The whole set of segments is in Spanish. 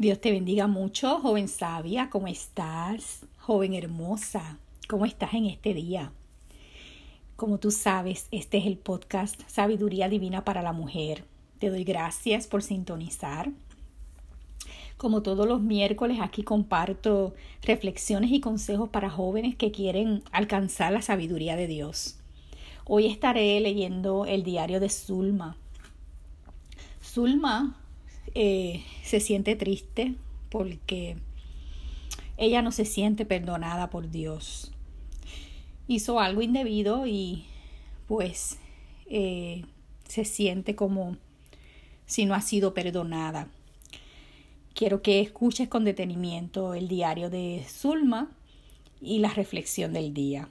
Dios te bendiga mucho, joven sabia, ¿cómo estás? Joven hermosa, ¿cómo estás en este día? Como tú sabes, este es el podcast Sabiduría Divina para la Mujer. Te doy gracias por sintonizar. Como todos los miércoles, aquí comparto reflexiones y consejos para jóvenes que quieren alcanzar la sabiduría de Dios. Hoy estaré leyendo el diario de Zulma. Zulma eh, se siente triste porque ella no se siente perdonada por Dios. Hizo algo indebido y pues eh, se siente como si no ha sido perdonada. Quiero que escuches con detenimiento el diario de Zulma y la reflexión del día.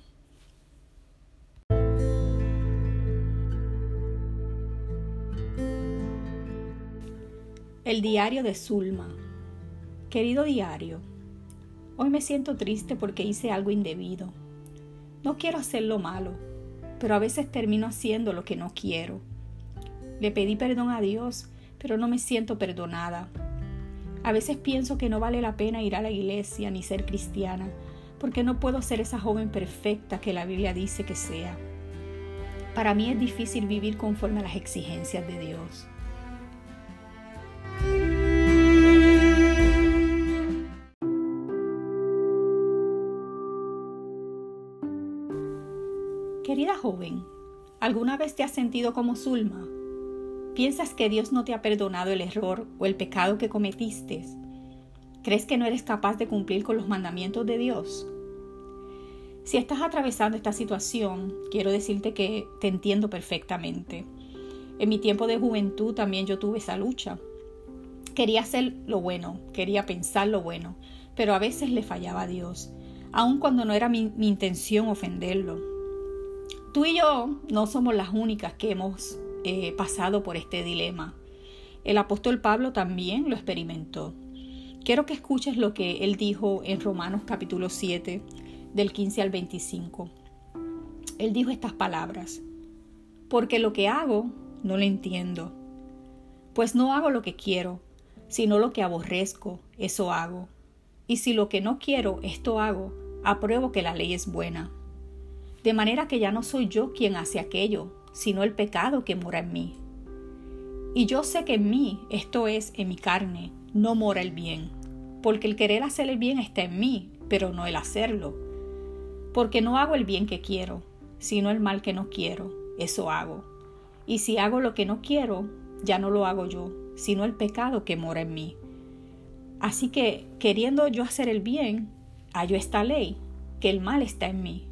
El diario de Zulma. Querido diario, hoy me siento triste porque hice algo indebido. No quiero hacer lo malo, pero a veces termino haciendo lo que no quiero. Le pedí perdón a Dios, pero no me siento perdonada. A veces pienso que no vale la pena ir a la iglesia ni ser cristiana, porque no puedo ser esa joven perfecta que la Biblia dice que sea. Para mí es difícil vivir conforme a las exigencias de Dios. Querida joven, ¿alguna vez te has sentido como Zulma? ¿Piensas que Dios no te ha perdonado el error o el pecado que cometiste? ¿Crees que no eres capaz de cumplir con los mandamientos de Dios? Si estás atravesando esta situación, quiero decirte que te entiendo perfectamente. En mi tiempo de juventud también yo tuve esa lucha. Quería hacer lo bueno, quería pensar lo bueno, pero a veces le fallaba a Dios, aun cuando no era mi, mi intención ofenderlo. Tú y yo no somos las únicas que hemos eh, pasado por este dilema. El apóstol Pablo también lo experimentó. Quiero que escuches lo que él dijo en Romanos capítulo 7, del 15 al 25. Él dijo estas palabras, porque lo que hago no lo entiendo, pues no hago lo que quiero, sino lo que aborrezco, eso hago. Y si lo que no quiero, esto hago, apruebo que la ley es buena de manera que ya no soy yo quien hace aquello, sino el pecado que mora en mí. Y yo sé que en mí, esto es, en mi carne, no mora el bien, porque el querer hacer el bien está en mí, pero no el hacerlo. Porque no hago el bien que quiero, sino el mal que no quiero, eso hago. Y si hago lo que no quiero, ya no lo hago yo, sino el pecado que mora en mí. Así que, queriendo yo hacer el bien, hallo esta ley, que el mal está en mí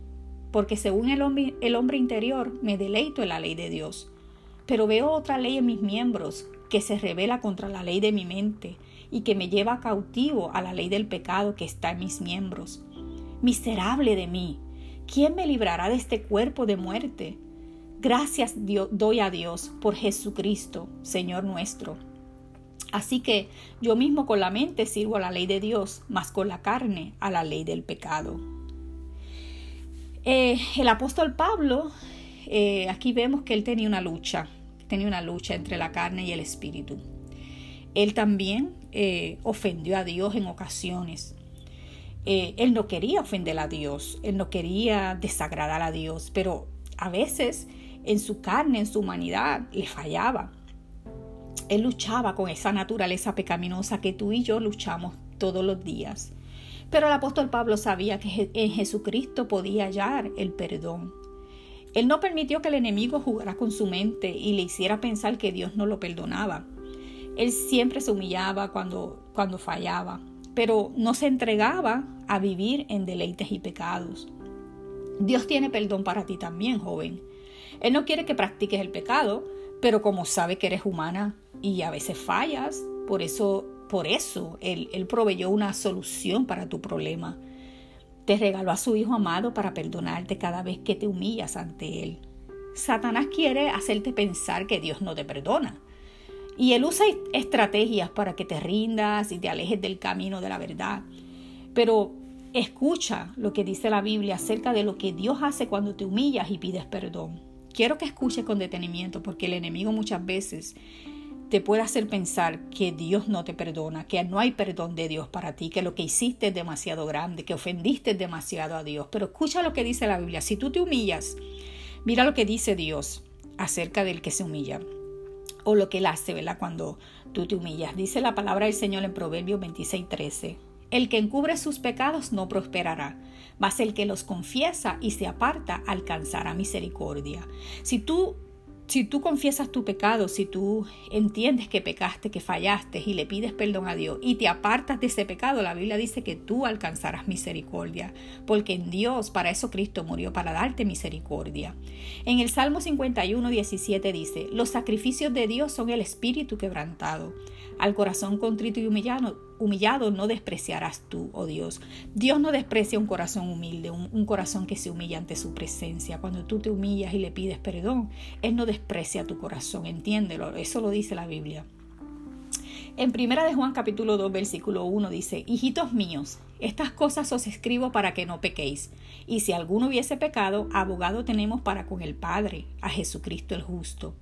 porque según el hombre, interior me deleito en la ley de Dios. Pero veo otra ley en mis miembros que se revela contra la ley de mi mente y que me lleva cautivo a la ley del pecado que está en mis miembros. Miserable de mí, ¿quién me librará de este cuerpo de muerte? Gracias doy a Dios por Jesucristo, Señor nuestro. Así que yo mismo con la mente sirvo a la ley de Dios, mas con la carne a la ley del pecado. Eh, el apóstol Pablo, eh, aquí vemos que él tenía una lucha, tenía una lucha entre la carne y el espíritu. Él también eh, ofendió a Dios en ocasiones. él no quería ofender a Dios, él no quería desagradar a Dios, pero a veces en su carne, en su humanidad, le fallaba. Él luchaba con esa naturaleza pecaminosa que tú y yo luchamos todos los días. Pero el apóstol Pablo sabía que en Jesucristo podía hallar el perdón. Él no permitió que el enemigo jugara con su mente y le hiciera pensar que Dios no lo perdonaba. Él siempre se humillaba cuando, cuando fallaba, pero no se entregaba a vivir en deleites y pecados. Dios tiene perdón para ti también, joven. Él no quiere que practiques el pecado, pero como sabe que eres humana y a veces fallas, por eso por eso él, él proveyó una solución para tu problema. Te regaló a su Hijo amado para perdonarte cada vez que te humillas ante Él. Satanás quiere hacerte pensar que Dios no te perdona. Y Él usa estrategias para que te rindas y te alejes del camino de la verdad. Pero escucha lo que dice la Biblia acerca de lo que Dios hace cuando te humillas y pides perdón. Quiero que escuches con detenimiento porque el enemigo muchas veces te puede hacer pensar que Dios no te perdona, que no hay perdón de Dios para ti, que lo que hiciste es demasiado grande, que ofendiste demasiado a Dios. Pero escucha lo que dice la Biblia. Si tú te humillas, mira lo que dice Dios acerca del que se humilla o lo que él hace, ¿verdad? Cuando tú te humillas. Dice la palabra del Señor en Proverbios 26:13. El que encubre sus pecados no prosperará, mas el que los confiesa y se aparta alcanzará misericordia. Si tú si tú confiesas tu pecado, si tú entiendes que pecaste, que fallaste y le pides perdón a Dios y te apartas de ese pecado, la Biblia dice que tú alcanzarás misericordia, porque en Dios, para eso Cristo murió, para darte misericordia. En el Salmo 51, 17 dice, los sacrificios de Dios son el espíritu quebrantado al corazón contrito y humillado, humillado no despreciarás tú, oh Dios. Dios no desprecia un corazón humilde, un, corazón que se humilla ante su presencia. Cuando tú te humillas y le pides perdón, Él no desprecia tu corazón, entiéndelo, eso lo dice la Biblia. En primera de Juan capítulo 2 versículo 1 dice, Hijitos míos, estas cosas os escribo para que no pequéis. Y si alguno hubiese pecado, abogado tenemos para con el Padre, a Jesucristo el justo.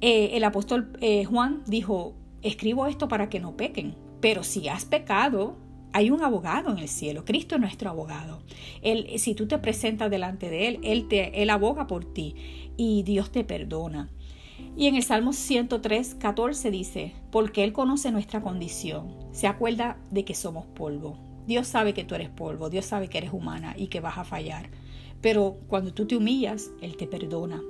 Eh, el apóstol eh, Juan dijo, escribo esto para que no pequen. Pero si has pecado, hay un abogado en el cielo. Cristo es nuestro abogado. Él, si tú te presentas delante de Él, Él, te, él aboga por ti y Dios te perdona. Y en el Salmo 103, 14 dice, porque Él conoce nuestra condición, se acuerda de que somos polvo. Dios sabe que tú eres polvo, Dios sabe que eres humana y que vas a fallar. Pero cuando tú te humillas, Él te perdona.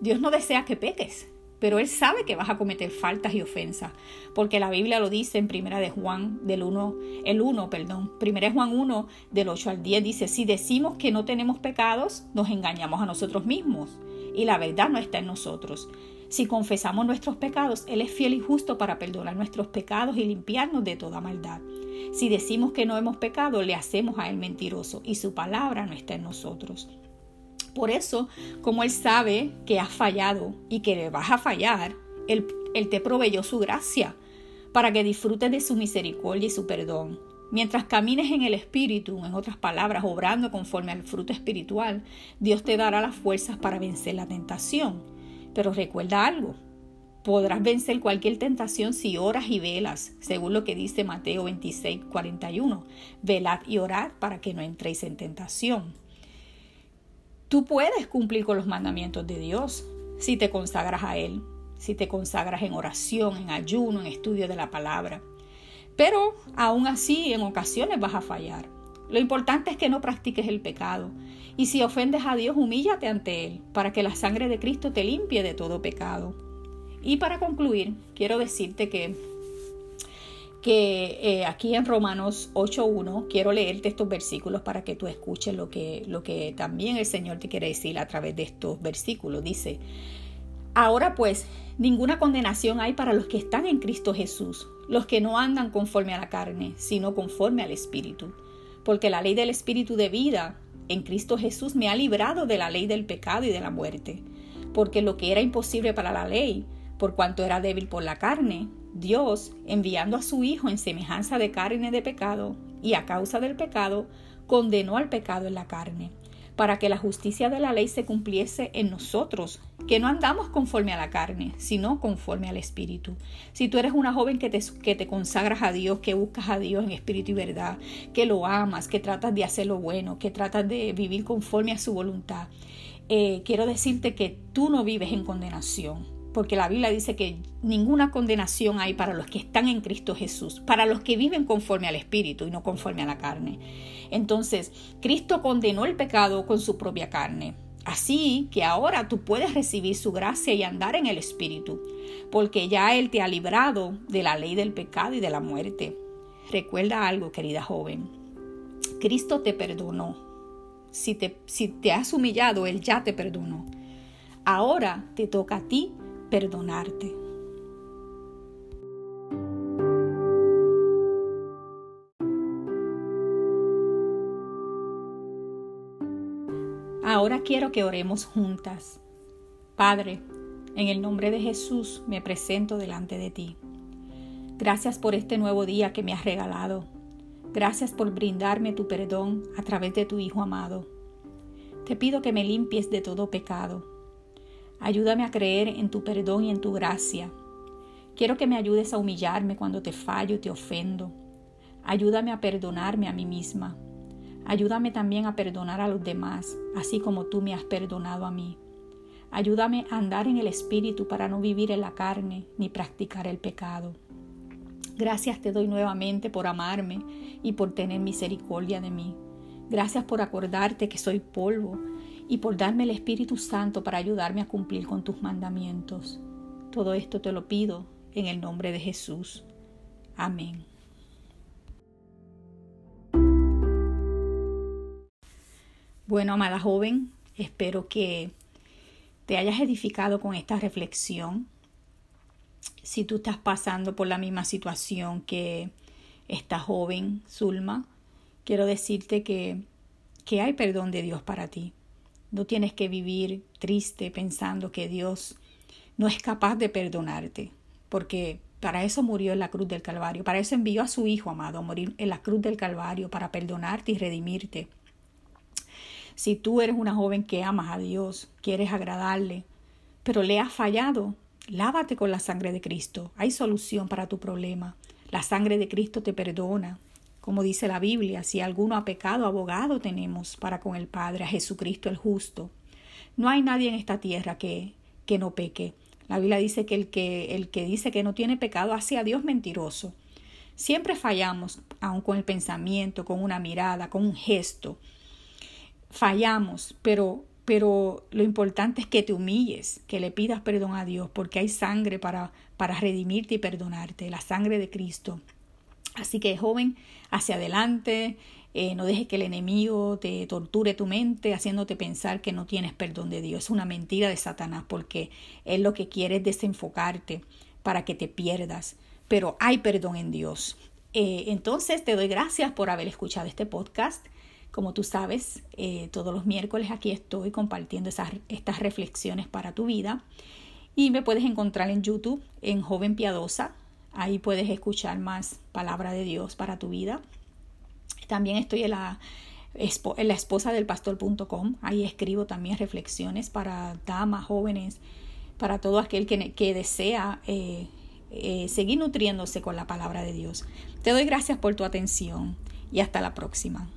Dios no desea que peques, pero él sabe que vas a cometer faltas y ofensas, porque la Biblia lo dice en Primera de Juan del 1, el 1, perdón, Primera de Juan 1 del 8 al 10 dice, si decimos que no tenemos pecados, nos engañamos a nosotros mismos y la verdad no está en nosotros. Si confesamos nuestros pecados, Él es fiel y justo para perdonar nuestros pecados y limpiarnos de toda maldad. Si decimos que no hemos pecado, le hacemos a Él mentiroso y su palabra no está en nosotros. Por eso, como Él sabe que has fallado y que le vas a fallar, Él, te proveyó su gracia para que disfrutes de su misericordia y su perdón. Mientras camines en el Espíritu, en otras palabras, obrando conforme al fruto espiritual, Dios te dará las fuerzas para vencer la tentación. Pero recuerda algo, podrás vencer cualquier tentación si oras y velas, según lo que dice Mateo 26, 41. Velad y orad para que no entréis en tentación. Tú puedes cumplir con los mandamientos de Dios si te consagras a Él, si te consagras en oración, en ayuno, en estudio de la palabra. Pero aún así en ocasiones vas a fallar. Lo importante es que no practiques el pecado. Y si ofendes a Dios, humíllate ante Él para que la sangre de Cristo te limpie de todo pecado. Y para concluir, quiero decirte que que eh, aquí en Romanos 8.1 quiero leerte estos versículos para que tú escuches lo que, lo que también el Señor te quiere decir a través de estos versículos. Dice, ahora pues, ninguna condenación hay para los que están en Cristo Jesús, los que no andan conforme a la carne, sino conforme al Espíritu. Porque la ley del Espíritu de vida en Cristo Jesús me ha librado de la ley del pecado y de la muerte. Porque lo que era imposible para la ley, por cuanto era débil por la carne, Dios, enviando a su Hijo en semejanza de carne de pecado, y a causa del pecado, condenó al pecado en la carne, para que la justicia de la ley se cumpliese en nosotros, que no andamos conforme a la carne, sino conforme al Espíritu. Si tú eres una joven que te, consagras a Dios, que buscas a Dios en espíritu y verdad, que lo amas, que tratas de hacer lo bueno, que tratas de vivir conforme a su voluntad, eh, quiero decirte que tú no vives en condenación porque la Biblia dice que ninguna condenación hay para los que están en Cristo Jesús, para los que viven conforme al Espíritu y no conforme a la carne. Entonces, Cristo condenó el pecado con su propia carne. Así que ahora tú puedes recibir su gracia y andar en el Espíritu, porque ya Él te ha librado de la ley del pecado y de la muerte. Recuerda algo, querida joven. Cristo te perdonó. Si te, si te has humillado, Él ya te perdonó. Ahora te toca a ti perdonarte. Ahora quiero que oremos juntas. Padre, en el nombre de Jesús me presento delante de ti. Gracias por este nuevo día que me has regalado. Gracias por brindarme tu perdón a través de tu Hijo amado. Te pido que me limpies de todo pecado Ayúdame a creer en tu perdón y en tu gracia. Quiero que me ayudes a humillarme cuando te fallo y te ofendo. Ayúdame a perdonarme a mí misma. Ayúdame también a perdonar a los demás, así como tú me has perdonado a mí. Ayúdame a andar en el Espíritu para no vivir en la carne ni practicar el pecado. Gracias te doy nuevamente por amarme y por tener misericordia de mí. Gracias por acordarte que soy polvo y por darme el Espíritu Santo para ayudarme a cumplir con tus mandamientos. Todo esto te lo pido en el nombre de Jesús. Amén. Bueno, amada joven, espero que te hayas edificado con esta reflexión. Si tú estás pasando por la misma situación que esta joven Zulma, quiero decirte que, que hay perdón de Dios para ti. No tienes que vivir triste pensando que Dios no es capaz de perdonarte, porque para eso murió en la cruz del Calvario, para eso envió a su Hijo amado a morir en la cruz del Calvario, para perdonarte y redimirte. Si tú eres una joven que amas a Dios, quieres agradarle, pero le has fallado, lávate con la sangre de Cristo. Hay solución para tu problema. La sangre de Cristo te perdona. Como dice la Biblia, si alguno ha pecado, abogado tenemos para con el Padre, a Jesucristo el justo. No hay nadie en esta tierra que, que no peque. La Biblia dice que el, que el que dice que no tiene pecado hace a Dios mentiroso. Siempre fallamos, aun con el pensamiento, con una mirada, con un gesto fallamos, pero, pero lo importante es que te humilles, que le pidas perdón a Dios, porque hay sangre para, para redimirte y perdonarte, la sangre de Cristo. Así que joven, hacia adelante, eh, no dejes que el enemigo te torture tu mente haciéndote pensar que no tienes perdón de Dios. Es una mentira de Satanás porque él lo que quiere es desenfocarte para que te pierdas. Pero hay perdón en Dios. Eh, entonces te doy gracias por haber escuchado este podcast. Como tú sabes, eh, todos los miércoles aquí estoy compartiendo estas reflexiones para tu vida. Y me puedes encontrar en YouTube, en Joven Piadosa. Ahí puedes escuchar más palabra de Dios para tu vida. También estoy en la, esposa del pastor.com. Ahí escribo también reflexiones para damas, jóvenes, para todo aquel que, que desea eh, eh, seguir nutriéndose con la palabra de Dios. Te doy gracias por tu atención y hasta la próxima.